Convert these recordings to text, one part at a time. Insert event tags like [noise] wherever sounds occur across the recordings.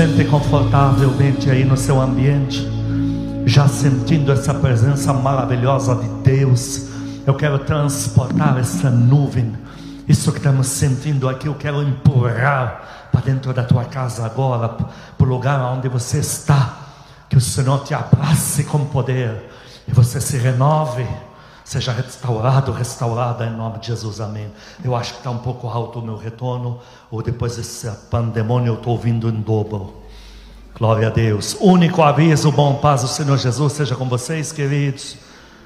sente confortavelmente aí no seu ambiente, já sentindo essa presença maravilhosa de Deus. Eu quero transportar essa nuvem, isso que estamos sentindo aqui, eu quero empurrar para dentro da tua casa agora, para o lugar onde você está. Que o Senhor te abrace com poder e você se renove seja restaurado, restaurada em nome de Jesus, amém. Eu acho que está um pouco alto o meu retorno, ou depois desse pandemônio eu estou ouvindo em dobro. Glória a Deus. Único aviso, bom paz do Senhor Jesus seja com vocês, queridos.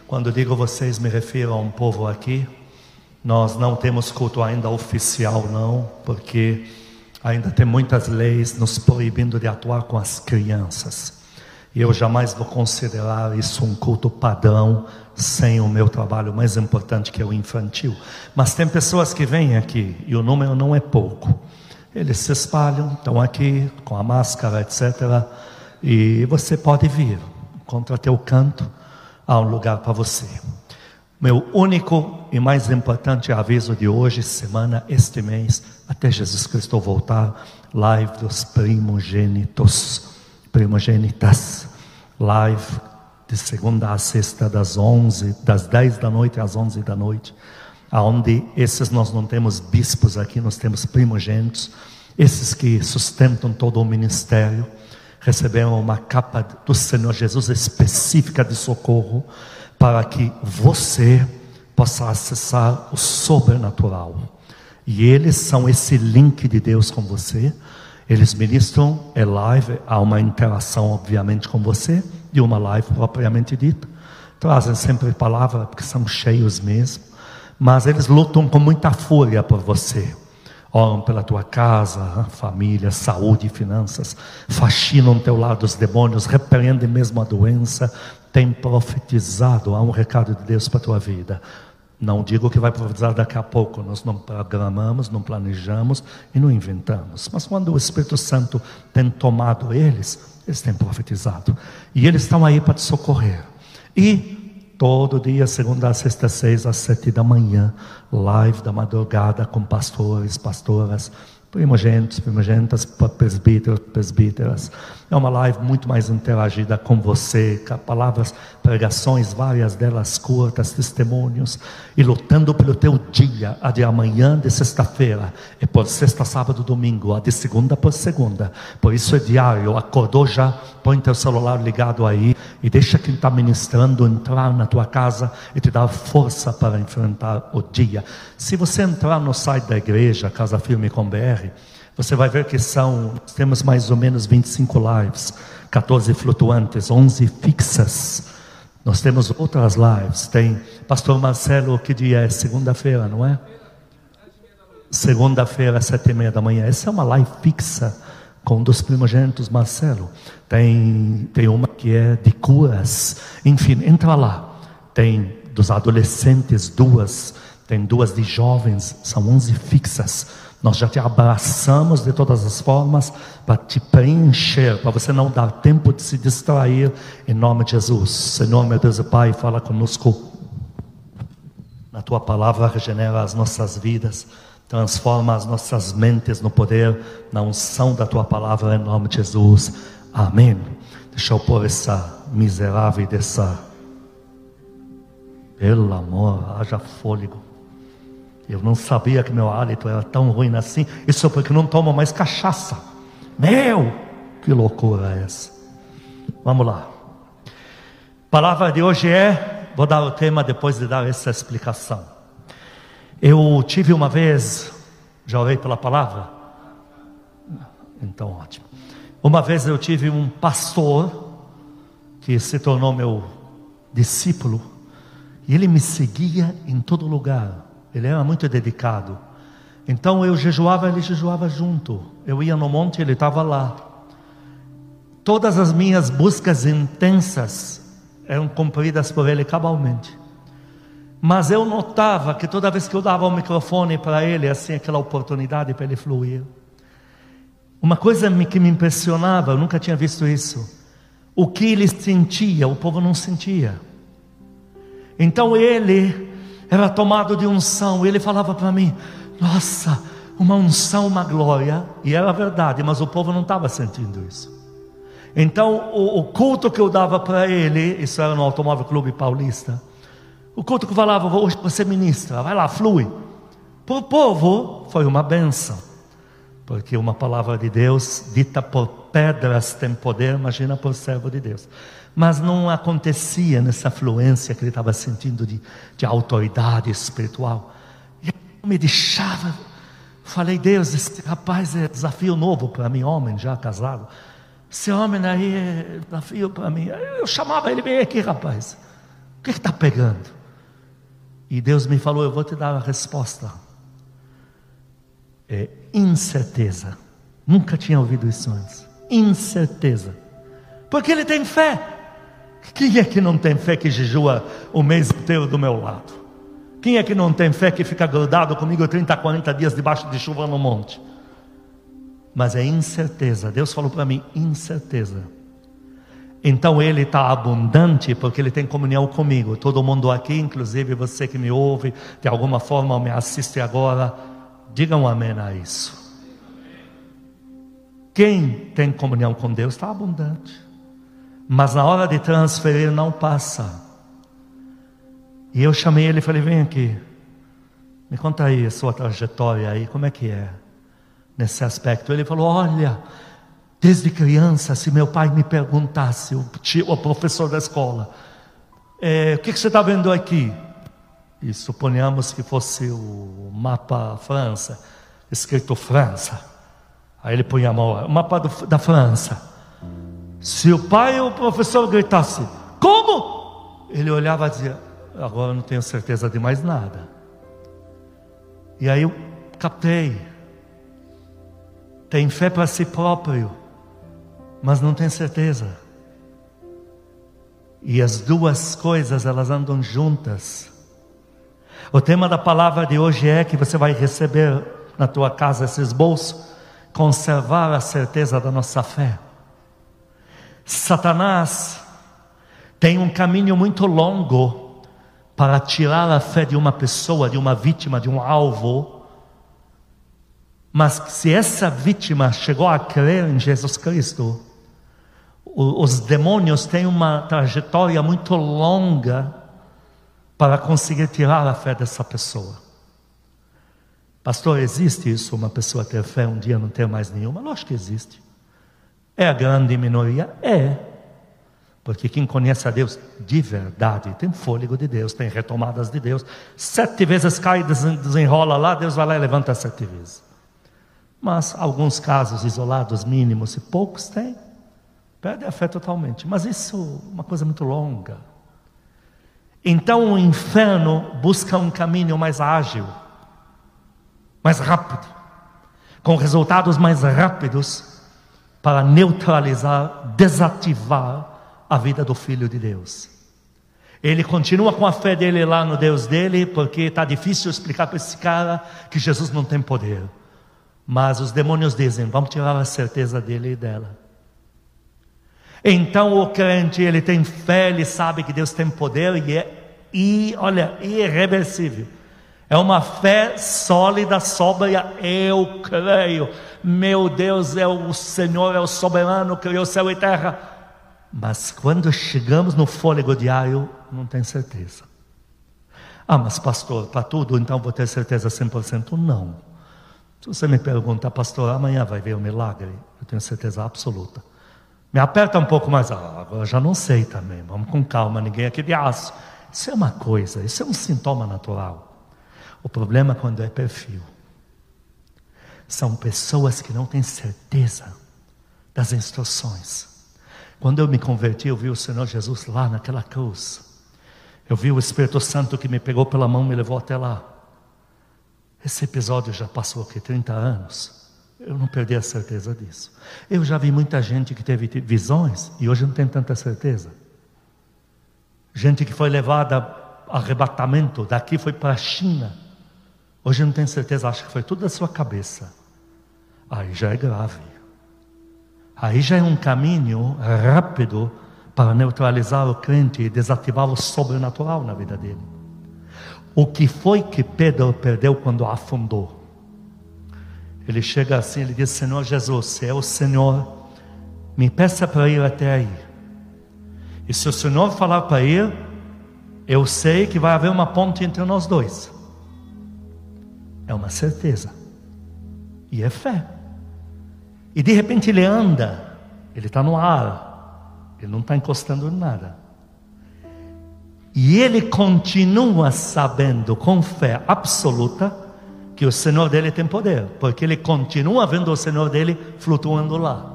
Quando digo vocês, me refiro a um povo aqui. Nós não temos culto ainda oficial, não, porque ainda tem muitas leis nos proibindo de atuar com as crianças. E eu jamais vou considerar isso um culto padrão sem o meu trabalho mais importante que é o infantil. Mas tem pessoas que vêm aqui e o número não é pouco. Eles se espalham, estão aqui com a máscara, etc. E você pode vir, contra teu canto, há um lugar para você. Meu único e mais importante aviso de hoje, semana, este mês, até Jesus Cristo voltar, live dos primogênitos, primogênitas, live de segunda a sexta, das 11, das 10 da noite às 11 da noite, aonde esses nós não temos bispos aqui, nós temos primogênitos, esses que sustentam todo o ministério, receberam uma capa do Senhor Jesus específica de socorro, para que você possa acessar o sobrenatural. E eles são esse link de Deus com você. Eles ministram, é live, há uma interação, obviamente, com você de uma live propriamente dita. Trazem sempre palavra, porque são cheios mesmo. Mas eles lutam com muita fúria por você. Oram pela tua casa, família, saúde, finanças. Fascinam teu lado os demônios, repreendem mesmo a doença. Tem profetizado. Há um recado de Deus para a tua vida. Não digo que vai profetizar daqui a pouco, nós não programamos, não planejamos e não inventamos. Mas quando o Espírito Santo tem tomado eles, eles têm profetizado. E eles estão aí para te socorrer. E todo dia, segunda a sexta, seis às sete da manhã, live da madrugada com pastores, pastoras, primogênitos, primogênitas, presbíteros, presbíteras. É uma live muito mais interagida com você, com palavras, pregações, várias delas curtas, testemunhos, e lutando pelo teu dia, a de amanhã, de sexta-feira, é por sexta, sábado, domingo, a de segunda por segunda. Por isso é diário, acordou já, põe teu celular ligado aí e deixa quem está ministrando entrar na tua casa e te dar força para enfrentar o dia. Se você entrar no site da igreja, Casa Firme com BR, você vai ver que são, temos mais ou menos 25 lives, 14 flutuantes, 11 fixas. Nós temos outras lives. Tem Pastor Marcelo, que dia é? Segunda-feira, não é? Segunda-feira, sete e meia da manhã. Essa é uma live fixa com um dos primogênitos, Marcelo. Tem, tem uma que é de curas. Enfim, entra lá. Tem dos adolescentes duas. Tem duas de jovens. São onze fixas nós já te abraçamos de todas as formas para te preencher, para você não dar tempo de se distrair, em nome de Jesus. Senhor, meu Deus e Pai, fala conosco. Na tua palavra, regenera as nossas vidas, transforma as nossas mentes no poder, na unção da tua palavra, em nome de Jesus. Amém. Deixa eu pôr essa miserável dessa. Pelo amor, haja fôlego. Eu não sabia que meu hálito era tão ruim assim. Isso porque não tomo mais cachaça. Meu, que loucura é essa? Vamos lá. Palavra de hoje é, vou dar o tema depois de dar essa explicação. Eu tive uma vez, já orei pela palavra? Então, ótimo. Uma vez eu tive um pastor que se tornou meu discípulo e ele me seguia em todo lugar. Ele era muito dedicado. Então eu jejuava, ele jejuava junto. Eu ia no monte, ele estava lá. Todas as minhas buscas intensas eram cumpridas por ele cabalmente. Mas eu notava que toda vez que eu dava o microfone para ele, assim, aquela oportunidade para ele fluir, uma coisa que me impressionava, eu nunca tinha visto isso. O que ele sentia, o povo não sentia. Então ele era tomado de unção. Ele falava para mim: Nossa, uma unção, uma glória, e era verdade, mas o povo não estava sentindo isso. Então, o, o culto que eu dava para ele, isso era no Automóvel Clube Paulista, o culto que eu falava, hoje você ministra, vai lá, flui. Para o povo, foi uma benção, porque uma palavra de Deus, dita por pedras, tem poder, imagina por servo de Deus. Mas não acontecia nessa fluência que ele estava sentindo de, de autoridade espiritual. E eu me deixava Falei, Deus, esse rapaz é desafio novo para mim, homem já casado. Esse homem aí é desafio para mim. Eu chamava ele, vem aqui, rapaz. O que está pegando? E Deus me falou, eu vou te dar a resposta. É incerteza. Nunca tinha ouvido isso antes. Incerteza. Porque ele tem fé. Quem é que não tem fé que jejua o mês inteiro do meu lado? Quem é que não tem fé que fica grudado comigo 30, 40 dias debaixo de chuva no monte? Mas é incerteza. Deus falou para mim: incerteza. Então ele está abundante porque ele tem comunhão comigo. Todo mundo aqui, inclusive você que me ouve, de alguma forma me assiste agora, diga um amém a isso. Quem tem comunhão com Deus está abundante. Mas na hora de transferir não passa. E eu chamei ele e falei: vem aqui, me conta aí a sua trajetória aí, como é que é nesse aspecto? Ele falou: olha, desde criança, se meu pai me perguntasse, o, tio, o professor da escola, é, o que, que você está vendo aqui? E suponhamos que fosse o mapa França, escrito França. Aí ele punha a mão, o mapa do, da França. Se o pai ou o professor gritasse, como? Ele olhava e dizia, agora não tenho certeza de mais nada. E aí eu captei. Tem fé para si próprio, mas não tem certeza. E as duas coisas elas andam juntas. O tema da palavra de hoje é que você vai receber na tua casa esses bolsos, conservar a certeza da nossa fé. Satanás tem um caminho muito longo para tirar a fé de uma pessoa, de uma vítima, de um alvo. Mas se essa vítima chegou a crer em Jesus Cristo, os demônios têm uma trajetória muito longa para conseguir tirar a fé dessa pessoa. Pastor, existe isso, uma pessoa ter fé um dia não ter mais nenhuma? Lógico que existe. É a grande minoria? É. Porque quem conhece a Deus de verdade tem fôlego de Deus, tem retomadas de Deus. Sete vezes cai desenrola lá, Deus vai lá e levanta sete vezes. Mas alguns casos isolados, mínimos, e poucos têm, perde a fé totalmente. Mas isso é uma coisa muito longa. Então o inferno busca um caminho mais ágil, mais rápido, com resultados mais rápidos para neutralizar, desativar a vida do Filho de Deus. Ele continua com a fé dele lá no Deus dele, porque está difícil explicar para esse cara que Jesus não tem poder. Mas os demônios dizem: vamos tirar a certeza dele e dela. Então o crente, ele tem fé, ele sabe que Deus tem poder e é, e, olha, irreversível. É uma fé sólida, sóbria, eu creio. Meu Deus é o Senhor, é o soberano, criou céu e terra. Mas quando chegamos no fôlego diário, não tem certeza. Ah, mas pastor, para tudo então vou ter certeza 100%? Não. Se você me pergunta, pastor, amanhã vai ver o milagre, eu tenho certeza absoluta. Me aperta um pouco mais, ah, agora já não sei também, vamos com calma, ninguém aqui de aço. Isso é uma coisa, isso é um sintoma natural. O problema é quando é perfil. São pessoas que não têm certeza das instruções. Quando eu me converti, eu vi o Senhor Jesus lá naquela cruz. Eu vi o Espírito Santo que me pegou pela mão e me levou até lá. Esse episódio já passou aqui 30 anos. Eu não perdi a certeza disso. Eu já vi muita gente que teve visões e hoje não tem tanta certeza. Gente que foi levada a arrebatamento, daqui foi para a China. Hoje não tem certeza, acha que foi tudo da sua cabeça. Aí já é grave. Aí já é um caminho rápido para neutralizar o crente e desativar o sobrenatural na vida dele. O que foi que Pedro perdeu quando afundou? Ele chega assim, ele diz: Senhor Jesus, se é o Senhor, me peça para ir até aí. E se o Senhor falar para ir, eu sei que vai haver uma ponte entre nós dois. É uma certeza. E é fé. E de repente ele anda, ele está no ar, ele não está encostando em nada. E ele continua sabendo com fé absoluta que o Senhor dele tem poder, porque ele continua vendo o Senhor dele flutuando lá.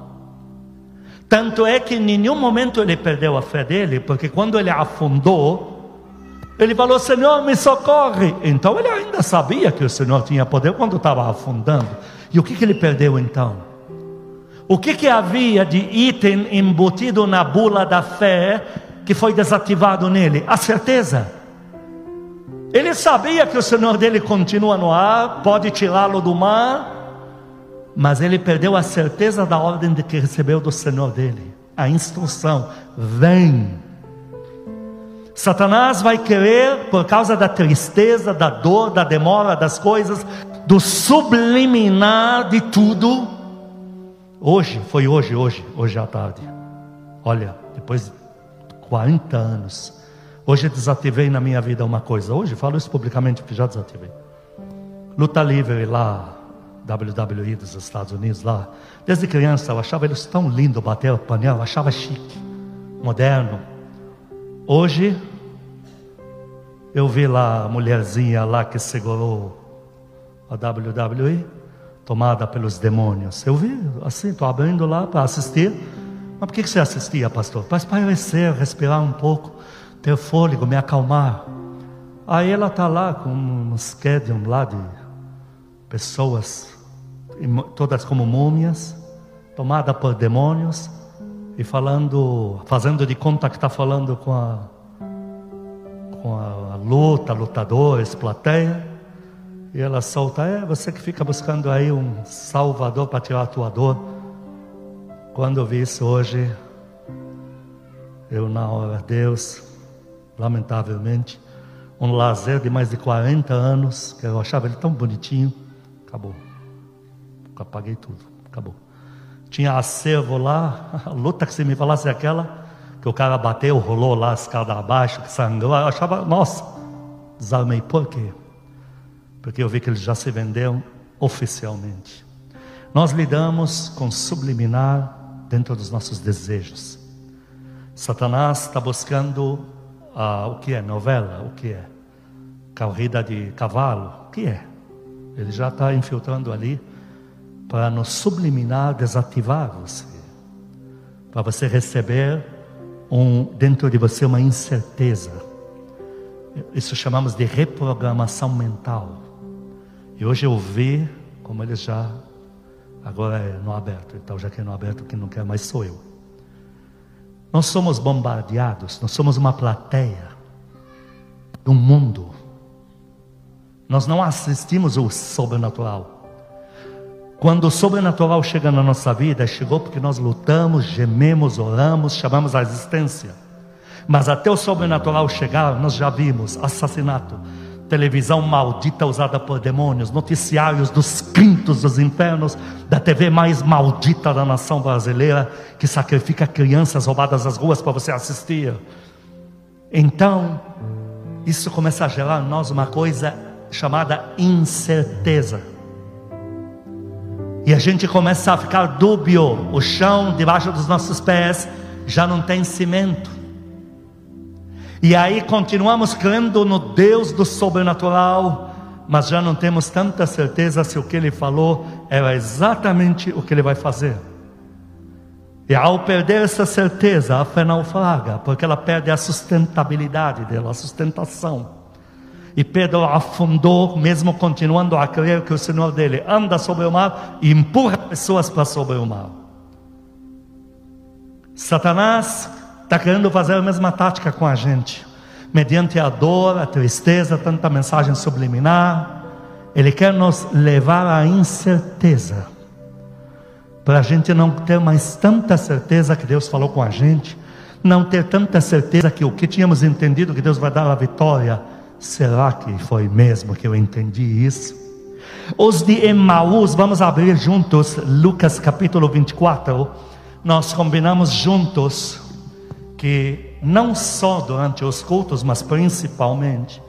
Tanto é que em nenhum momento ele perdeu a fé dele, porque quando ele afundou, ele falou: Senhor, me socorre. Então ele ainda sabia que o Senhor tinha poder quando estava afundando. E o que, que ele perdeu então? O que, que havia de item embutido na bula da fé que foi desativado nele? A certeza. Ele sabia que o Senhor dele continua no ar, pode tirá-lo do mar, mas ele perdeu a certeza da ordem de que recebeu do Senhor dele, a instrução: vem. Satanás vai querer, por causa da tristeza, da dor, da demora das coisas, do subliminar de tudo. Hoje, foi hoje, hoje, hoje à tarde. Olha, depois de 40 anos, Hoje desativei na minha vida uma coisa. Hoje falo isso publicamente porque já desativei. Luta livre lá, WWE dos Estados Unidos lá. Desde criança eu achava eles tão lindo bater o panela, achava chique, moderno. Hoje eu vi lá a mulherzinha lá que segurou a WWE, tomada pelos demônios. Eu vi, assim, estou abrindo lá para assistir. Mas por que você assistia, pastor? Para espairecer, respirar um pouco ter fôlego, me acalmar. Aí ela está lá com um schedule lá de pessoas, todas como múmias, tomada por demônios, e falando, fazendo de conta que está falando com a, com a luta, lutadores, plateia. E ela solta, é você que fica buscando aí um salvador para tirar a tua dor. Quando eu vi isso hoje, eu na hora, Deus, lamentavelmente. Um lazer de mais de 40 anos, que eu achava ele tão bonitinho, acabou. Apaguei tudo, acabou. Tinha acervo lá, [laughs] a luta que se me falasse aquela, que o cara bateu, rolou lá a escada abaixo, que sangrou, eu achava, nossa, desarmei. Por quê? Porque eu vi que eles já se venderam oficialmente. Nós lidamos com subliminar dentro dos nossos desejos. Satanás está buscando ah, o que é novela, o que é corrida de cavalo, o que é? Ele já está infiltrando ali para nos subliminar, desativar você, para você receber um, dentro de você uma incerteza. Isso chamamos de reprogramação mental. E hoje eu vi como eles já agora é no aberto. Então já que é no aberto, quem não quer mais sou eu. Nós somos bombardeados, nós somos uma plateia do mundo. Nós não assistimos o sobrenatural. Quando o sobrenatural chega na nossa vida, chegou porque nós lutamos, gememos, oramos, chamamos a existência. Mas até o sobrenatural chegar, nós já vimos assassinato, televisão maldita usada por demônios, noticiários dos quintos dos infernos, da TV mais maldita da nação brasileira, que sacrifica crianças roubadas às ruas para você assistir. Então, isso começa a gerar em nós uma coisa chamada incerteza. E a gente começa a ficar dúbio, o chão debaixo dos nossos pés já não tem cimento. E aí continuamos crendo no Deus do sobrenatural, mas já não temos tanta certeza se o que ele falou era exatamente o que ele vai fazer. E ao perder essa certeza, a fé naufraga, porque ela perde a sustentabilidade dela, a sustentação. E Pedro afundou, mesmo continuando a crer que o Senhor dele anda sobre o mar e empurra pessoas para sobre o mar. Satanás está querendo fazer a mesma tática com a gente, mediante a dor, a tristeza, tanta mensagem subliminar. Ele quer nos levar à incerteza, para a gente não ter mais tanta certeza que Deus falou com a gente, não ter tanta certeza que o que tínhamos entendido que Deus vai dar a vitória, será que foi mesmo que eu entendi isso? Os de Emaús, vamos abrir juntos Lucas capítulo 24. Nós combinamos juntos que não só durante os cultos, mas principalmente,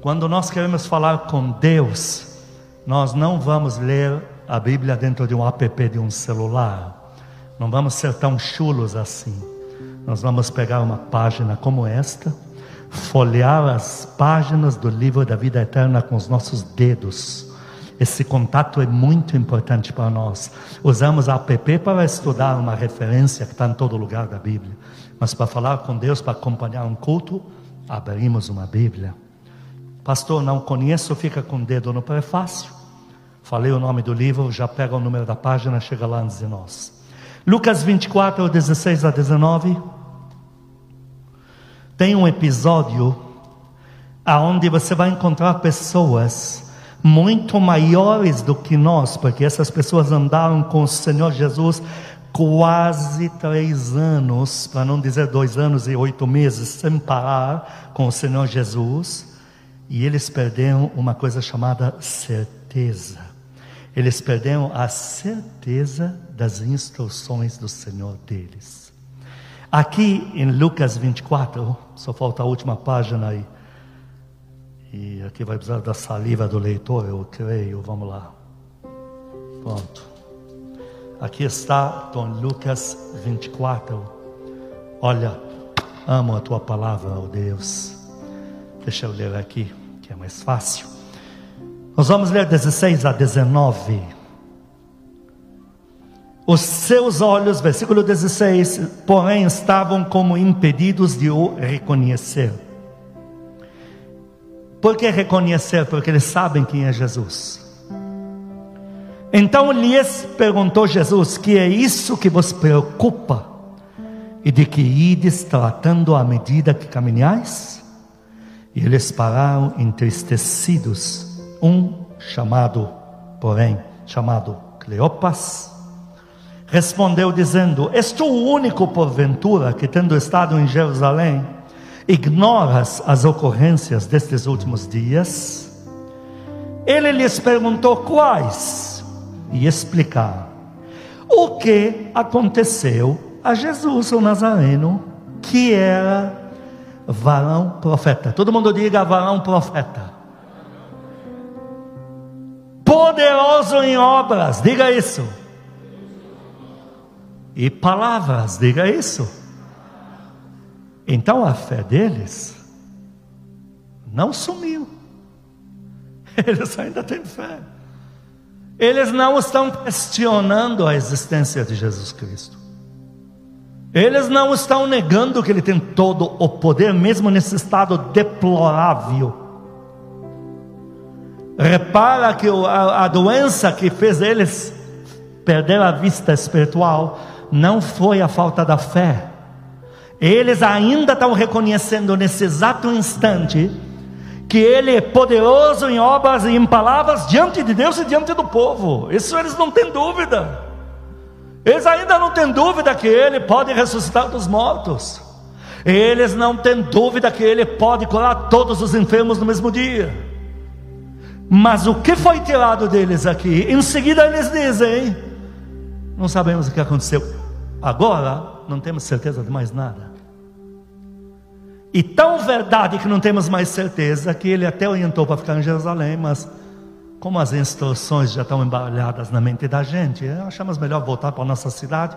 quando nós queremos falar com Deus, nós não vamos ler a Bíblia dentro de um app de um celular. Não vamos ser tão chulos assim. Nós vamos pegar uma página como esta, folhear as páginas do livro da vida eterna com os nossos dedos. Esse contato é muito importante para nós. Usamos a app para estudar uma referência que está em todo lugar da Bíblia. Mas para falar com Deus, para acompanhar um culto, abrimos uma Bíblia. Pastor, não conheço, fica com o dedo no prefácio. Falei o nome do livro, já pega o número da página, chega lá antes de nós. Lucas 24, 16 a 19. Tem um episódio aonde você vai encontrar pessoas muito maiores do que nós, porque essas pessoas andaram com o Senhor Jesus quase três anos, para não dizer dois anos e oito meses, sem parar com o Senhor Jesus. E eles perderam uma coisa chamada certeza. Eles perderam a certeza das instruções do Senhor deles. Aqui em Lucas 24, só falta a última página aí. E aqui vai precisar da saliva do leitor, eu creio. Vamos lá. Pronto. Aqui está Tom Lucas 24. Olha, amo a tua palavra, ó oh Deus. Deixa eu ler aqui que é mais fácil. Nós vamos ler 16 a 19. Os seus olhos, versículo 16, porém estavam como impedidos de o reconhecer. Por que reconhecer? Porque eles sabem quem é Jesus. Então lhes perguntou Jesus: Que é isso que vos preocupa? E de que ides tratando à medida que caminhais? E eles pararam entristecidos. Um chamado, porém, chamado Cleopas, respondeu dizendo: És tu o único, porventura, que tendo estado em Jerusalém, ignoras as ocorrências destes últimos dias? Ele lhes perguntou quais, e explicar o que aconteceu a Jesus, o Nazareno, que era varão profeta. Todo mundo diga varão profeta. Poderoso em obras, diga isso. E palavras, diga isso. Então a fé deles não sumiu. [laughs] Eles ainda têm fé. Eles não estão questionando a existência de Jesus Cristo. Eles não estão negando que ele tem todo o poder, mesmo nesse estado deplorável. Repara que a, doença que fez eles perder a vista espiritual não foi a falta da fé. Eles ainda estão reconhecendo nesse exato instante que Ele é poderoso em obras e em palavras diante de Deus e diante do povo. Isso eles não têm dúvida. Eles ainda não têm dúvida que Ele pode ressuscitar dos mortos. Eles não têm dúvida que Ele pode curar todos os enfermos no mesmo dia. Mas o que foi tirado deles aqui? Em seguida eles dizem: Não sabemos o que aconteceu. Agora não temos certeza de mais nada. E tão verdade que não temos mais certeza que ele até orientou para ficar em Jerusalém, mas como as instruções já estão embaralhadas na mente da gente, achamos melhor voltar para a nossa cidade,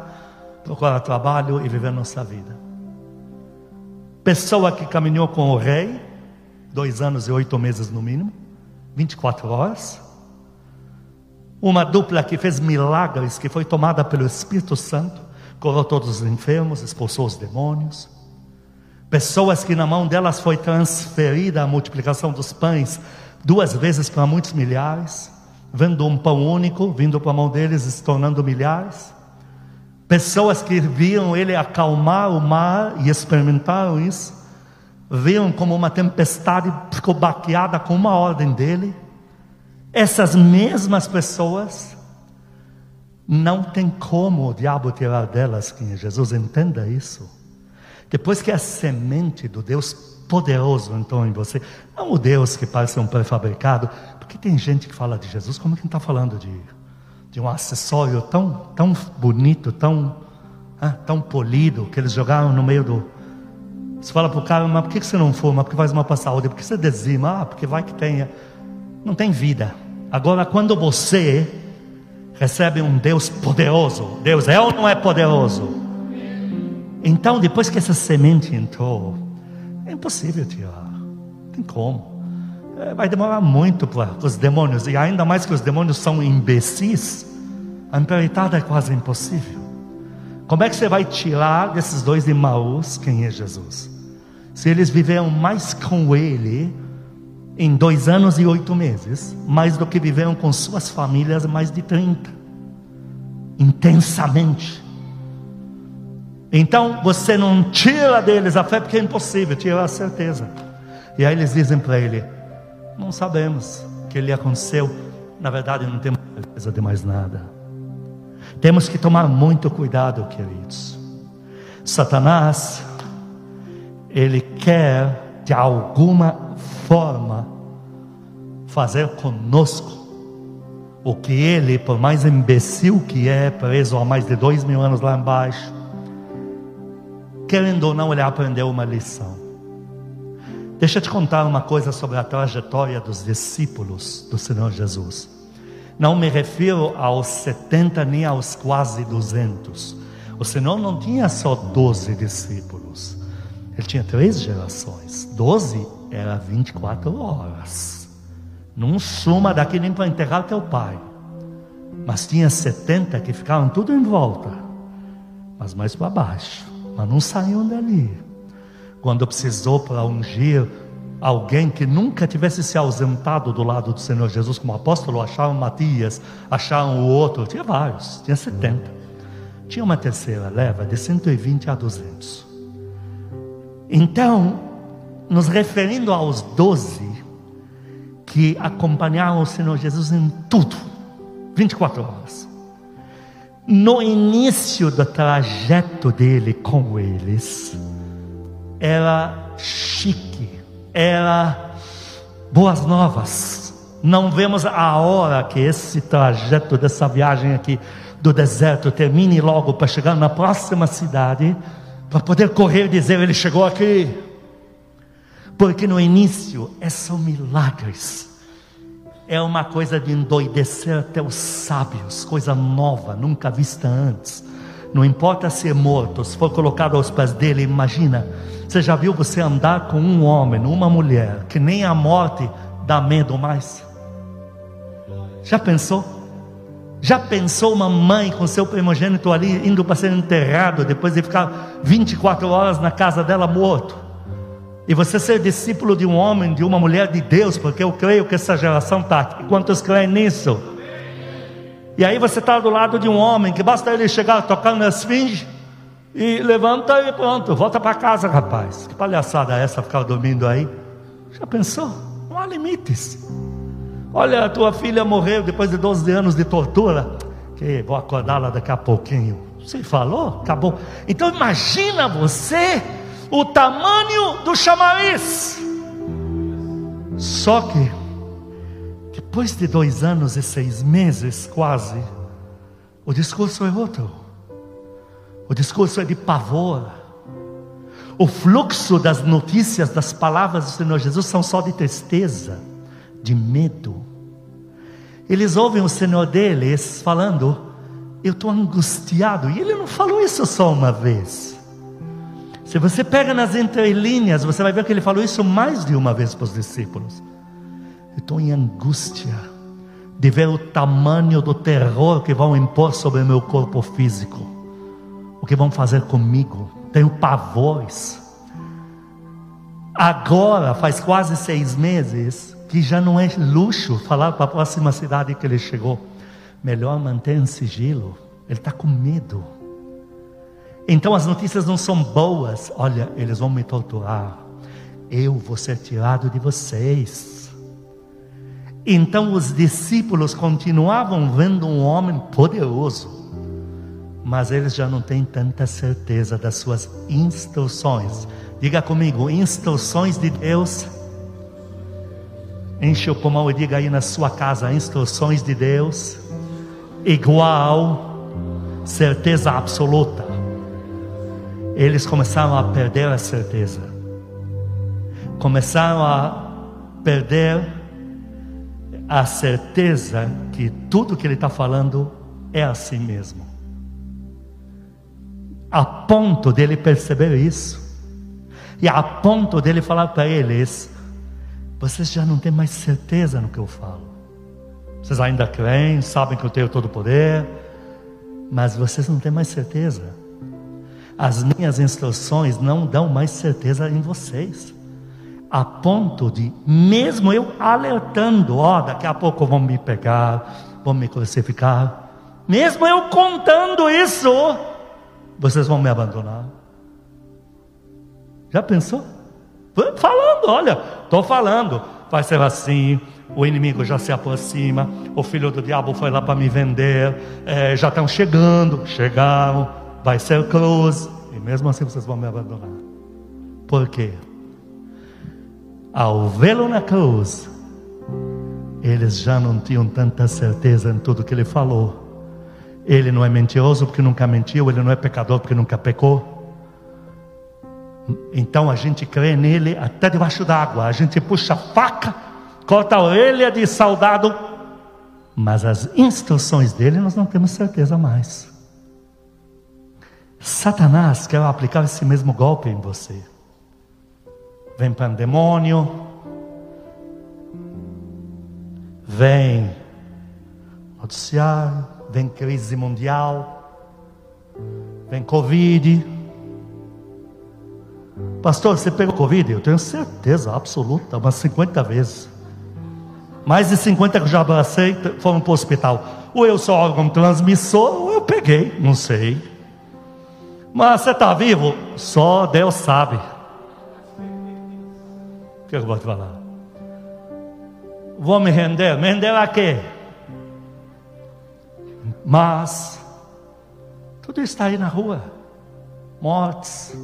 procurar trabalho e viver nossa vida. Pessoa que caminhou com o rei, dois anos e oito meses no mínimo, 24 horas. Uma dupla que fez milagres, que foi tomada pelo Espírito Santo, curou todos os enfermos, expulsou os demônios. Pessoas que na mão delas foi transferida a multiplicação dos pães duas vezes para muitos milhares, vendo um pão único, vindo para a mão deles e se tornando milhares. Pessoas que viam ele acalmar o mar e experimentaram isso, viram como uma tempestade ficou baqueada com uma ordem dele. Essas mesmas pessoas, não tem como o diabo tirar delas quem é Jesus, entenda isso. Depois que a semente do Deus poderoso então em você. Não o Deus que parece um pré-fabricado, porque tem gente que fala de Jesus como quem está falando de, de um acessório tão, tão bonito, tão, ah, tão polido, que eles jogaram no meio do. Você fala para o cara, mas por que você não fuma? Porque faz uma para a saúde. Por que você dezima? Ah, porque vai que tenha. Não tem vida. Agora, quando você recebe um Deus poderoso, Deus é ou não é poderoso? Então, depois que essa semente entrou, é impossível tirar. Não tem como. É, vai demorar muito para os demônios, e ainda mais que os demônios são imbecis, a empreitada é quase impossível. Como é que você vai tirar desses dois irmãos quem é Jesus? Se eles viveram mais com ele em dois anos e oito meses, mais do que viveram com suas famílias mais de 30, intensamente. Então você não tira deles a fé porque é impossível, tira a certeza. E aí eles dizem para ele: não sabemos o que lhe aconteceu. Na verdade, não temos certeza de mais nada. Temos que tomar muito cuidado, queridos. Satanás, ele quer de alguma forma fazer conosco o que ele, por mais imbecil que é, preso há mais de dois mil anos lá embaixo, querendo ou não, ele aprendeu uma lição. Deixa eu te contar uma coisa sobre a trajetória dos discípulos do Senhor Jesus. Não me refiro aos 70 nem aos quase 200. O Senhor não tinha só 12 discípulos. Ele tinha três gerações. 12 era 24 horas. Não suma daqui nem para enterrar teu pai. Mas tinha 70 que ficaram tudo em volta. Mas mais para baixo. Mas não saíam dali quando precisou para ungir alguém que nunca tivesse se ausentado do lado do Senhor Jesus como apóstolo, acharam Matias, acharam o outro, tinha vários, tinha 70. Tinha uma terceira leva de 120 a 200. Então, nos referindo aos 12 que acompanharam o Senhor Jesus em tudo, 24 horas. No início do trajeto dele com eles, era chique, era boas novas. Não vemos a hora que esse trajeto dessa viagem aqui do deserto termine logo para chegar na próxima cidade, para poder correr e dizer: Ele chegou aqui. Porque no início é são milagres, é uma coisa de endoidecer até os sábios, coisa nova, nunca vista antes. Não importa se é morto, se for colocado aos pés dele, imagina você já viu você andar com um homem, uma mulher, que nem a morte dá medo mais? Já pensou? Já pensou uma mãe com seu primogênito ali indo para ser enterrado depois de ficar 24 horas na casa dela morto? E você ser discípulo de um homem, de uma mulher de Deus, porque eu creio que essa geração está aqui. Quantos creem nisso? E aí você está do lado de um homem que basta ele chegar tocando na esfinge e levanta e pronto, volta para casa, rapaz. Que palhaçada é essa ficar dormindo aí? Já pensou? Não há limites. Olha, a tua filha morreu depois de 12 anos de tortura. Que vou acordá-la daqui a pouquinho. Você falou? Acabou. Então imagina você o tamanho do chamariz. Só que depois de dois anos e seis meses, quase, o discurso é outro. O discurso é de pavor. O fluxo das notícias, das palavras do Senhor Jesus são só de tristeza, de medo. Eles ouvem o Senhor deles falando: Eu estou angustiado. E ele não falou isso só uma vez. Se você pega nas entrelinhas, você vai ver que ele falou isso mais de uma vez para os discípulos. Eu estou em angústia de ver o tamanho do terror que vão impor sobre o meu corpo físico o que vão fazer comigo? Tenho pavores. Agora, faz quase seis meses, que já não é luxo falar para a próxima cidade que ele chegou. Melhor manter em sigilo. Ele está com medo. Então as notícias não são boas. Olha, eles vão me torturar. Eu vou ser tirado de vocês. Então os discípulos continuavam vendo um homem poderoso mas eles já não têm tanta certeza das suas instruções. Diga comigo, instruções de Deus Enche o pulmão e diga aí na sua casa instruções de Deus, igual certeza absoluta. Eles começaram a perder a certeza, começaram a perder a certeza que tudo que ele está falando é assim mesmo, a ponto dele perceber isso, e a ponto dele falar para eles: vocês já não têm mais certeza no que eu falo, vocês ainda creem, sabem que eu tenho todo o poder, mas vocês não têm mais certeza. As minhas instruções não dão mais certeza em vocês a ponto de, mesmo eu alertando, ó, oh, daqui a pouco vão me pegar, vão me crucificar, mesmo eu contando isso, vocês vão me abandonar. Já pensou? Falando, olha, estou falando, vai ser assim, o inimigo já se aproxima, o filho do diabo foi lá para me vender, é, já estão chegando, chegaram, vai ser cruz, e mesmo assim vocês vão me abandonar. Por quê? Ao vê-lo na cruz, eles já não tinham tanta certeza em tudo que ele falou. Ele não é mentiroso porque nunca mentiu, ele não é pecador porque nunca pecou. Então a gente crê nele até debaixo d'água, a gente puxa a faca, corta a orelha de soldado, mas as instruções dele nós não temos certeza mais. Satanás quer aplicar esse mesmo golpe em você vem pandemônio, vem noticiário, vem crise mundial, vem Covid. Pastor, você pegou Covid? Eu tenho certeza absoluta, umas 50 vezes. Mais de 50 que eu já abracei foram para o hospital. Ou eu sou órgão transmissor, ou eu peguei, não sei. Mas você está vivo? Só Deus sabe que eu vou te falar? Vou me render, me render a quê? Mas, tudo está aí na rua: mortes,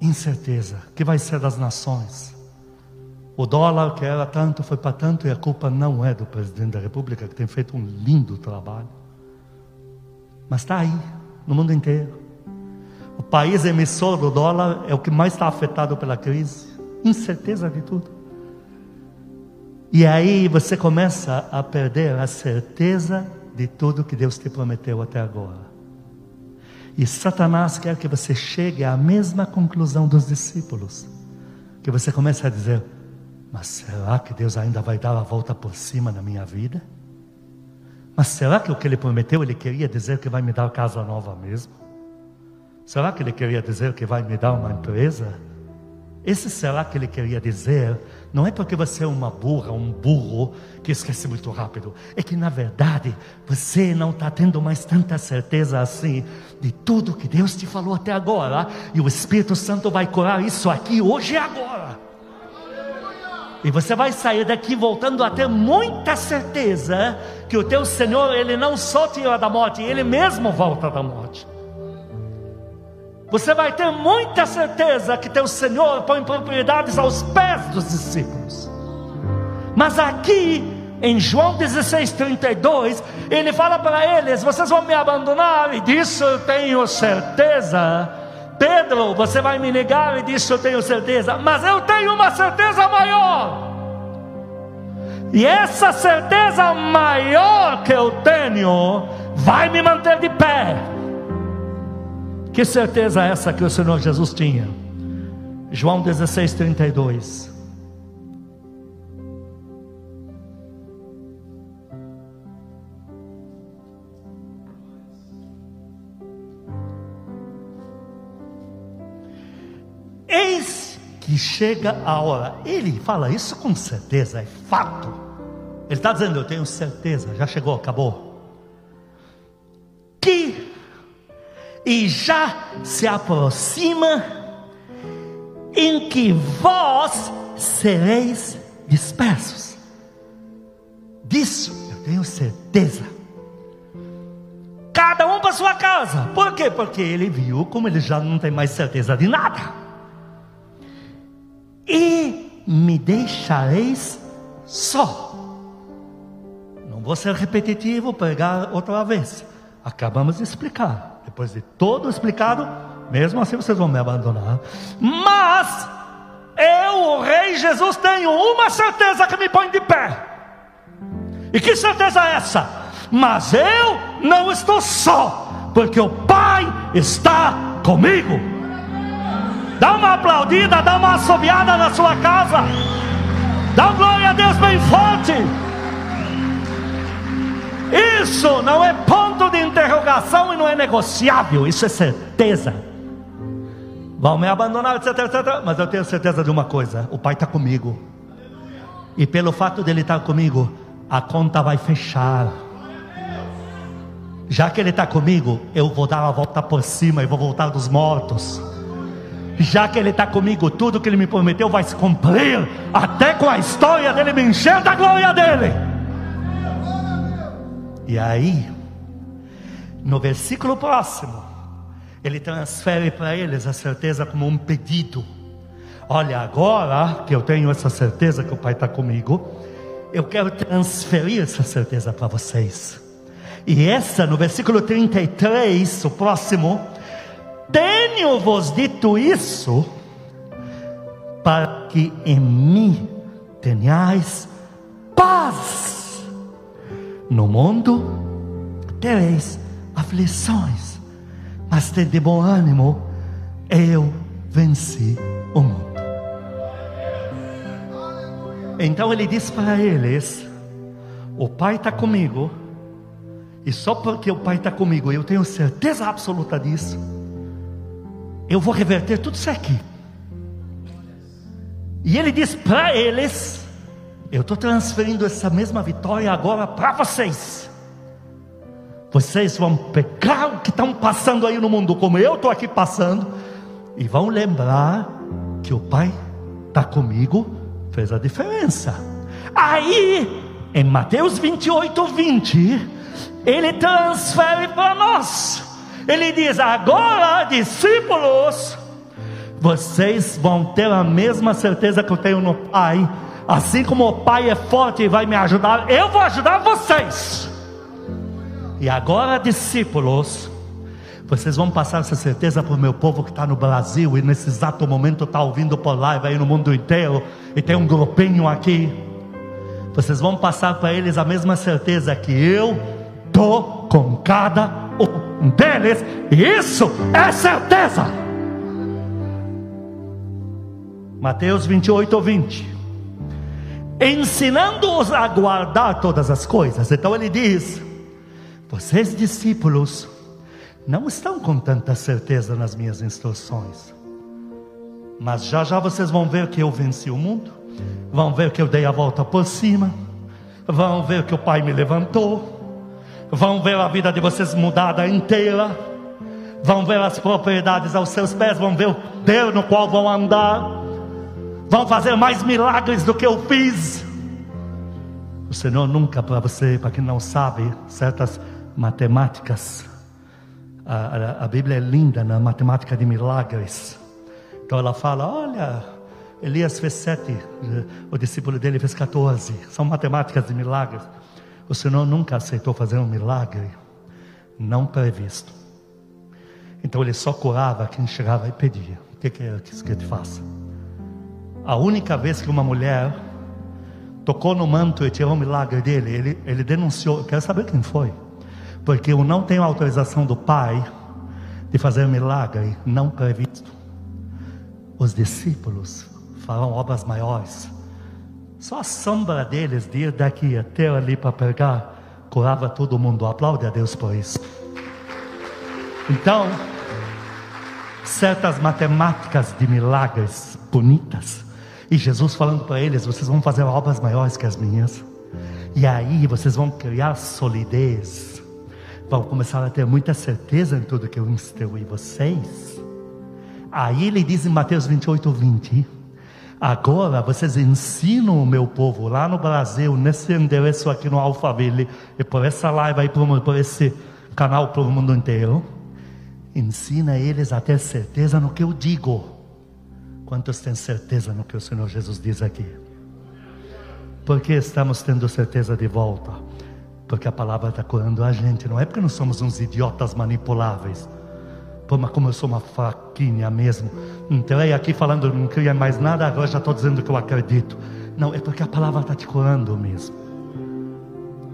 incerteza, que vai ser das nações. O dólar que era tanto foi para tanto e a culpa não é do presidente da República, que tem feito um lindo trabalho. Mas está aí, no mundo inteiro. O país emissor do dólar é o que mais está afetado pela crise incerteza de tudo. E aí você começa a perder a certeza de tudo que Deus te prometeu até agora. E Satanás quer que você chegue à mesma conclusão dos discípulos. Que você comece a dizer: Mas será que Deus ainda vai dar a volta por cima na minha vida? Mas será que o que ele prometeu, ele queria dizer que vai me dar casa nova mesmo? Será que ele queria dizer que vai me dar uma empresa? Esse será que ele queria dizer, não é porque você é uma burra, um burro, que esquece muito rápido. É que na verdade você não está tendo mais tanta certeza assim de tudo que Deus te falou até agora. E o Espírito Santo vai curar isso aqui hoje e agora. E você vai sair daqui voltando a ter muita certeza que o teu Senhor, Ele não só tira da morte, Ele mesmo volta da morte. Você vai ter muita certeza que teu Senhor põe propriedades aos pés dos discípulos. Mas aqui, em João 16, 32, ele fala para eles: Vocês vão me abandonar, e disso eu tenho certeza. Pedro, você vai me negar, e disso eu tenho certeza. Mas eu tenho uma certeza maior. E essa certeza maior que eu tenho vai me manter de pé. Que certeza é essa que o Senhor Jesus tinha? João 16, 32. Eis que chega a hora. Ele fala isso com certeza, é fato. Ele está dizendo: Eu tenho certeza, já chegou, acabou. Que e já se aproxima em que vós sereis dispersos. Disso eu tenho certeza. Cada um para sua casa. Por quê? Porque ele viu como ele já não tem mais certeza de nada. E me deixareis só. Não vou ser repetitivo, pregar outra vez. Acabamos de explicar. Depois de todo explicado, mesmo assim vocês vão me abandonar. Mas eu, o Rei Jesus, tenho uma certeza que me põe de pé. E que certeza é essa? Mas eu não estou só, porque o Pai está comigo. Dá uma aplaudida, dá uma assobiada na sua casa. Dá glória a Deus bem forte. Isso não é ponto de interrogação e não é negociável, isso é certeza. Vão me abandonar, etc, etc. Mas eu tenho certeza de uma coisa: o Pai está comigo. E pelo fato dele estar comigo, a conta vai fechar. Já que ele está comigo, eu vou dar a volta por cima e vou voltar dos mortos. Já que ele está comigo, tudo que ele me prometeu vai se cumprir, até com a história dele me encher da glória dele. E aí, no versículo próximo, ele transfere para eles a certeza como um pedido. Olha, agora que eu tenho essa certeza que o Pai está comigo, eu quero transferir essa certeza para vocês. E essa, no versículo 33, o próximo, tenho-vos dito isso, para que em mim tenhais paz. No mundo tereis aflições, mas de bom ânimo, eu venci o mundo. Então ele diz para eles: O Pai está comigo, e só porque o Pai está comigo, eu tenho certeza absoluta disso, eu vou reverter tudo isso aqui. E ele diz para eles: Eu estou transferindo essa mesma vitória agora para vocês. Vocês vão pegar o que estão passando aí no mundo, como eu estou aqui passando, e vão lembrar que o Pai está comigo fez a diferença. Aí, em Mateus 28, 20, ele transfere para nós. Ele diz: agora, discípulos, vocês vão ter a mesma certeza que eu tenho no Pai. Assim como o Pai é forte e vai me ajudar, eu vou ajudar vocês. E agora, discípulos, vocês vão passar essa certeza para o meu povo que está no Brasil e nesse exato momento está ouvindo por live aí no mundo inteiro e tem um grupinho aqui. Vocês vão passar para eles a mesma certeza que eu tô com cada um deles. E isso é certeza. Mateus 28 ou 20. Ensinando-os a guardar todas as coisas. Então ele diz: Vocês discípulos não estão com tanta certeza nas minhas instruções. Mas já já vocês vão ver que eu venci o mundo, vão ver que eu dei a volta por cima, vão ver que o Pai me levantou, vão ver a vida de vocês mudada inteira, vão ver as propriedades aos seus pés, vão ver o Deus no qual vão andar, vão fazer mais milagres do que eu fiz. O Senhor nunca, para você, para quem não sabe, certas matemáticas, a, a, a Bíblia é linda na matemática de milagres. Então ela fala: olha, Elias fez sete, o discípulo dele fez 14. São matemáticas de milagres. O Senhor nunca aceitou fazer um milagre não previsto. Então ele só curava quem chegava e pedia: O que, que é que eu te faça? A única vez que uma mulher tocou no manto e tirou um milagre dele, ele, ele denunciou. Quero saber quem foi porque eu não tenho autorização do Pai de fazer um milagre não previsto. Os discípulos farão obras maiores. Só a sombra deles de ir daqui até ali para pregar curava todo mundo. Aplaude a Deus por isso. Então, certas matemáticas de milagres bonitas. E Jesus falando para eles: vocês vão fazer obras maiores que as minhas. E aí vocês vão criar solidez vão começar a ter muita certeza em tudo que eu instruí vocês. Aí ele diz em Mateus 28, 20: Agora vocês ensinam o meu povo lá no Brasil, nesse endereço aqui no Alphaville, e por essa live aí, por esse canal para o mundo inteiro. Ensina eles a ter certeza no que eu digo. Quantos têm certeza no que o Senhor Jesus diz aqui? Por que estamos tendo certeza de volta? Porque a palavra está curando a gente, não é porque nós somos uns idiotas manipuláveis. Pô, mas como eu sou uma fraquinha mesmo, entrei aqui falando não queria mais nada, agora já estou dizendo que eu acredito. Não, é porque a palavra está te curando mesmo.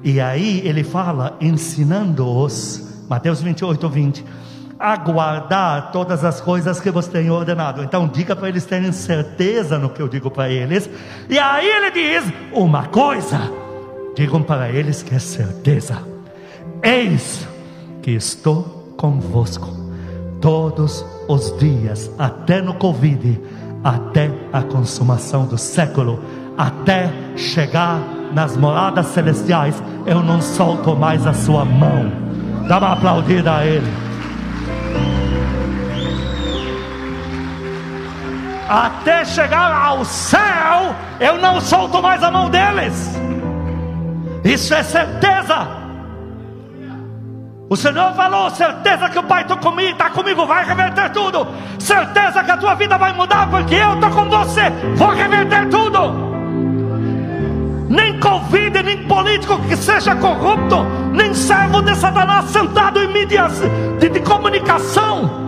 E aí ele fala, ensinando-os, Mateus 28, 20 a guardar todas as coisas que você tem ordenado. Então, diga para eles terem certeza no que eu digo para eles. E aí ele diz: uma coisa, digam para eles que é certeza. Eis que estou convosco todos os dias, até no Covid, até a consumação do século, até chegar nas moradas celestiais. Eu não solto mais a sua mão. Dá uma aplaudida a ele. Até chegar ao céu, eu não solto mais a mão deles. Isso é certeza. O Senhor falou: certeza que o Pai está comigo, está comigo, vai reverter tudo. Certeza que a tua vida vai mudar, porque eu estou com você, vou reverter tudo. Nem Covid, nem político que seja corrupto, nem servo de Satanás sentado em mídias de, de comunicação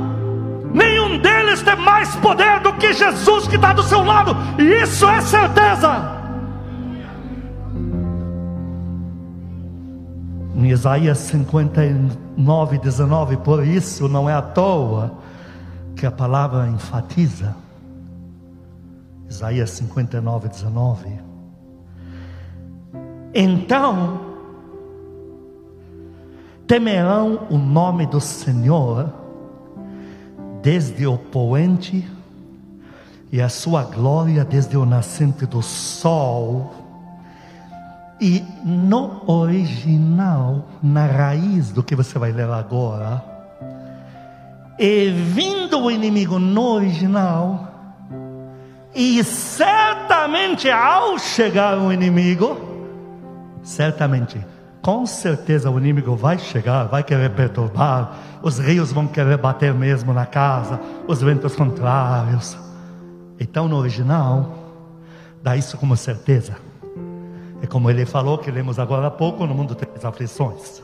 deles tem mais poder do que Jesus que está do seu lado, e isso é certeza. Em Isaías 59, 19, por isso não é à toa que a palavra enfatiza. Isaías 59, 19. Então, temerão o nome do Senhor desde o poente e a sua glória desde o nascente do sol. E no original, na raiz do que você vai ler agora, e vindo o inimigo no original, e certamente ao chegar o inimigo, certamente com certeza o inimigo vai chegar, vai querer perturbar, os rios vão querer bater mesmo na casa, os ventos contrários. Então, no original, dá isso como certeza. É como ele falou, que lemos agora há pouco, no mundo tem as aflições.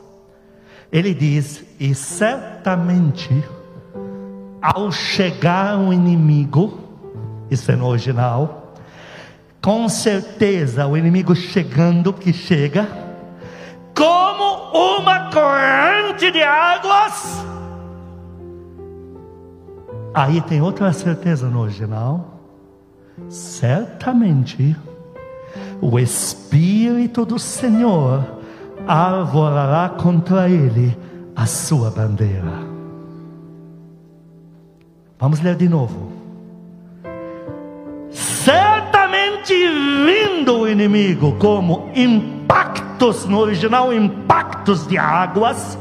Ele diz: E certamente, ao chegar o inimigo, isso é no original, com certeza o inimigo chegando, que chega, como uma corrente de águas. Aí tem outra certeza no original. Certamente o Espírito do Senhor arvorará contra ele a sua bandeira. Vamos ler de novo. Certamente vindo o inimigo como impacto impactos, no original, impactos de águas,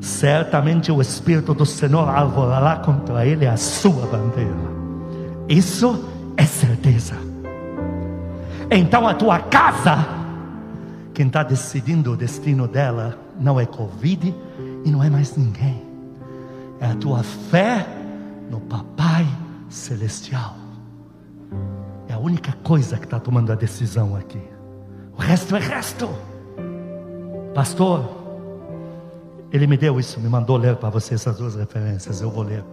certamente o Espírito do Senhor arvorará contra ele a sua bandeira. Isso é certeza. Então a tua casa, quem está decidindo o destino dela, não é Covid e não é mais ninguém. É a tua fé no Papai Celestial. É a única coisa que está tomando a decisão aqui. O resto é resto. Pastor, ele me deu isso, me mandou ler para você essas duas referências. Eu vou ler.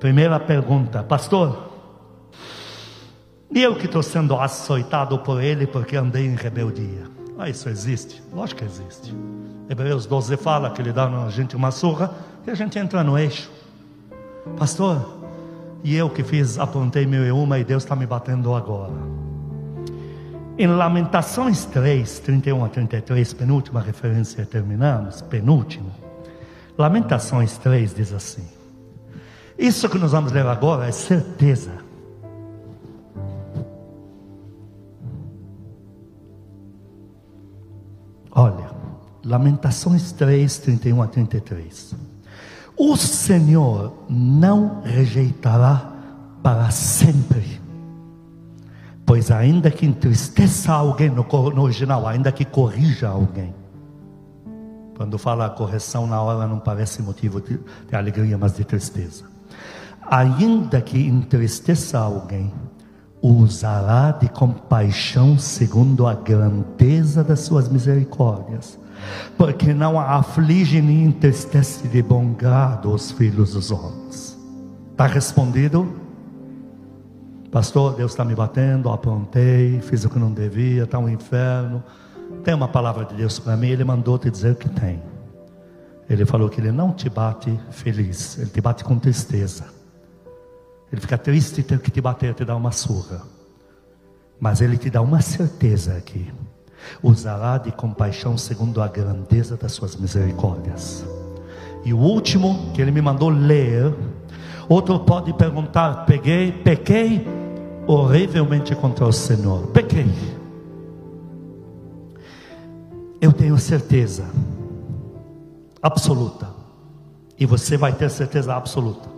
Primeira pergunta, pastor. E eu que estou sendo açoitado por ele porque andei em rebeldia. Ah, isso existe? Lógico que existe. Hebreus 12 fala que ele dá a gente uma surra e a gente entra no eixo. Pastor, e eu que fiz, apontei mil e uma e Deus está me batendo agora. Em Lamentações 3, 31 a 33, penúltima referência, terminamos, penúltimo. Lamentações 3 diz assim: Isso que nós vamos ler agora é certeza. Olha, Lamentações 3, 31 a 33. O Senhor não rejeitará para sempre Pois ainda que entristeça alguém, no, no original, ainda que corrija alguém. Quando fala correção na hora não parece motivo de, de alegria, mas de tristeza. ainda que entristeça alguém, usará de compaixão segundo a grandeza das suas misericórdias, porque não aflige nem entristece de bom grado os filhos dos homens. Está respondido? Pastor, Deus está me batendo, aprontei, fiz o que não devia, está um inferno. Tem uma palavra de Deus para mim, Ele mandou te dizer que tem. Ele falou que Ele não te bate feliz, Ele te bate com tristeza. Ele fica triste ter que te bater, te dar uma surra. Mas Ele te dá uma certeza aqui. Usará de compaixão segundo a grandeza das suas misericórdias. E o último que Ele me mandou ler. Outro pode perguntar: peguei, pequei horrivelmente contra o Senhor. Pequei. Eu tenho certeza absoluta. E você vai ter certeza absoluta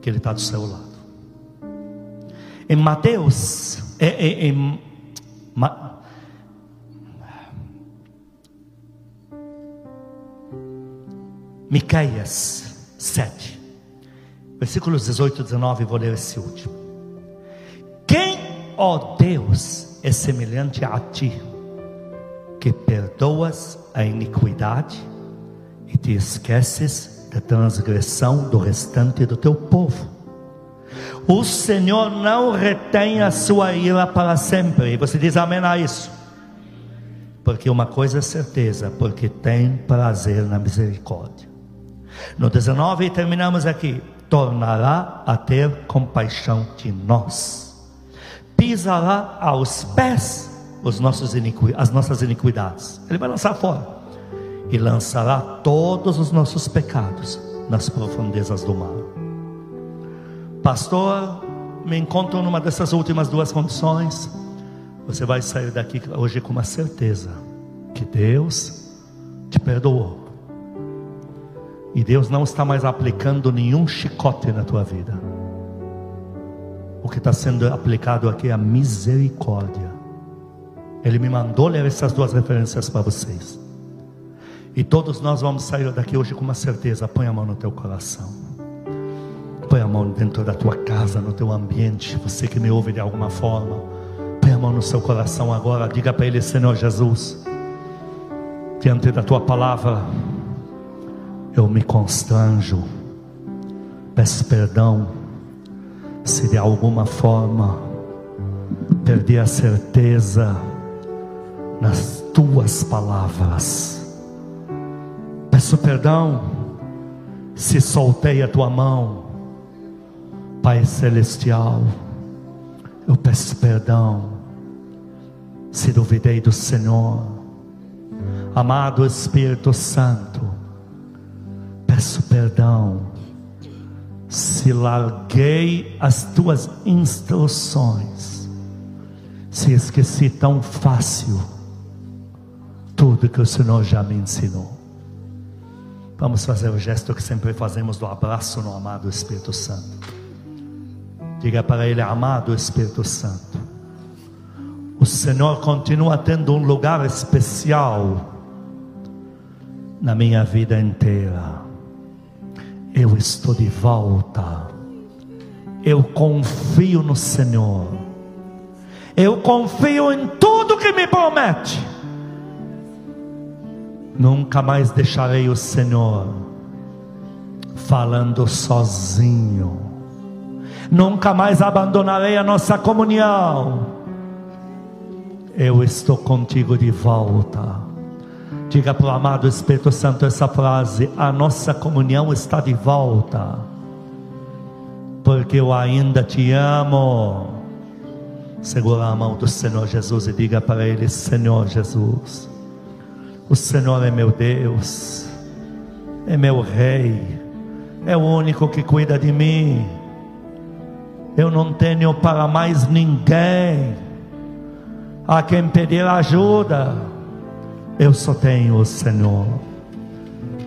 que Ele está do seu lado. Em Mateus, em, em, em Ma, Miqueias 7, versículos 18 e 19, vou ler esse último. Ó Deus, é semelhante a ti, que perdoas a iniquidade e te esqueces da transgressão do restante do teu povo? O Senhor não retém a sua ira para sempre. E você diz amém a isso. Porque uma coisa é certeza, porque tem prazer na misericórdia. No 19 terminamos aqui. Tornará a ter compaixão de nós. Pisará aos pés os nossos as nossas iniquidades. Ele vai lançar fora. E lançará todos os nossos pecados nas profundezas do mar. Pastor, me encontro numa dessas últimas duas condições. Você vai sair daqui hoje com uma certeza que Deus te perdoou. E Deus não está mais aplicando nenhum chicote na tua vida. O que está sendo aplicado aqui é a misericórdia. Ele me mandou ler essas duas referências para vocês. E todos nós vamos sair daqui hoje com uma certeza. Põe a mão no teu coração. Põe a mão dentro da tua casa, no teu ambiente. Você que me ouve de alguma forma. Põe a mão no seu coração agora. Diga para Ele, Senhor Jesus, diante da tua palavra, eu me constranjo. Peço perdão se de alguma forma perdi a certeza nas tuas palavras. Peço perdão se soltei a tua mão Pai Celestial, eu peço perdão se duvidei do Senhor. Amado Espírito Santo, peço perdão se larguei as tuas instruções, se esqueci tão fácil tudo que o Senhor já me ensinou. Vamos fazer o gesto que sempre fazemos do abraço no amado Espírito Santo. Diga para ele, amado Espírito Santo, o Senhor continua tendo um lugar especial na minha vida inteira. Eu estou de volta. Eu confio no Senhor. Eu confio em tudo que me promete. Nunca mais deixarei o Senhor falando sozinho nunca mais abandonarei a nossa comunhão. Eu estou contigo de volta. Diga para o amado Espírito Santo essa frase: a nossa comunhão está de volta, porque eu ainda te amo. Segura a mão do Senhor Jesus e diga para Ele: Senhor Jesus, o Senhor é meu Deus, é meu Rei, é o único que cuida de mim eu não tenho para mais ninguém a quem pedir ajuda. Eu só tenho o Senhor.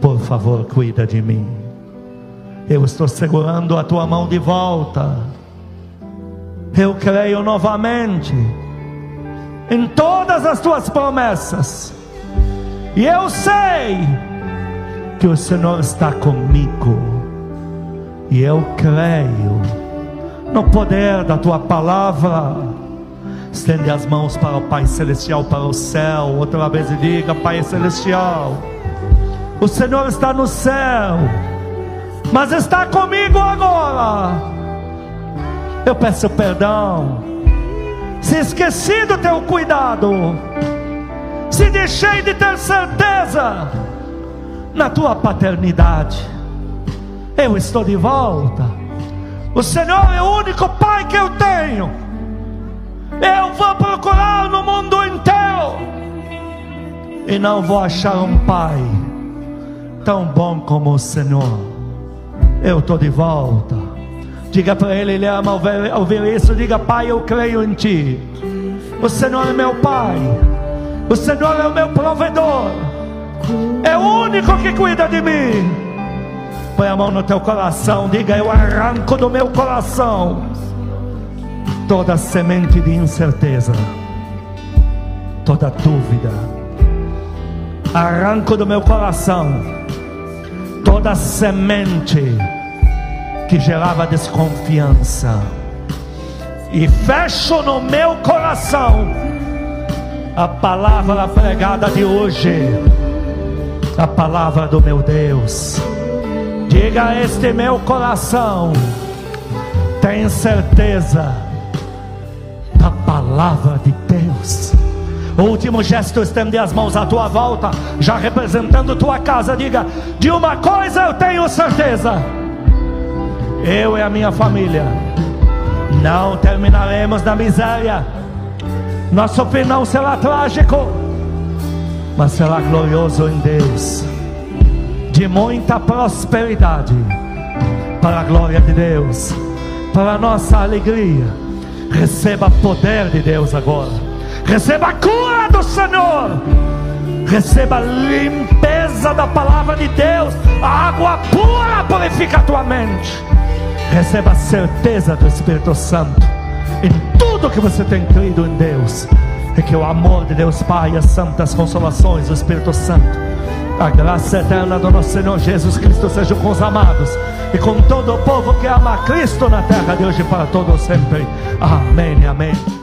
Por favor, cuida de mim. Eu estou segurando a tua mão de volta. Eu creio novamente em todas as tuas promessas. E eu sei que o Senhor está comigo E eu creio no poder da tua palavra. Estende as mãos para o Pai Celestial, para o céu. Outra vez diga: Pai Celestial, o Senhor está no céu, mas está comigo agora. Eu peço perdão, se esqueci do teu cuidado, se deixei de ter certeza na tua paternidade. Eu estou de volta. O Senhor é o único Pai que eu tenho. Eu vou procurar no mundo inteiro e não vou achar um Pai tão bom como o Senhor. Eu estou de volta. Diga para ele, ele ama ouvir, ouvir isso. Diga, Pai, eu creio em Ti. O Senhor é meu Pai. O Senhor é o meu provedor. É o único que cuida de mim. Põe a mão no teu coração. Diga, eu arranco do meu coração toda semente de incerteza, toda dúvida. Arranco do meu coração toda semente que gerava desconfiança. E fecho no meu coração a palavra pregada de hoje, a palavra do meu Deus. Diga a este meu coração: tem certeza palavra de Deus. O último gesto, estender as mãos à tua volta, já representando tua casa. Diga: de uma coisa eu tenho certeza, eu e a minha família não terminaremos na miséria. Nosso fim não será trágico, mas será glorioso em Deus, de muita prosperidade, para a glória de Deus, para a nossa alegria Receba poder de Deus agora. Receba a cura do Senhor. Receba a limpeza da palavra de Deus. A água pura purifica a tua mente. Receba a certeza do Espírito Santo. Em tudo que você tem crido em Deus. É que o amor de Deus Pai, as santas consolações do Espírito Santo a graça eterna do nosso Senhor Jesus Cristo seja com os amados e com todo o povo que ama Cristo na terra de hoje para todos sempre. Amém, amém.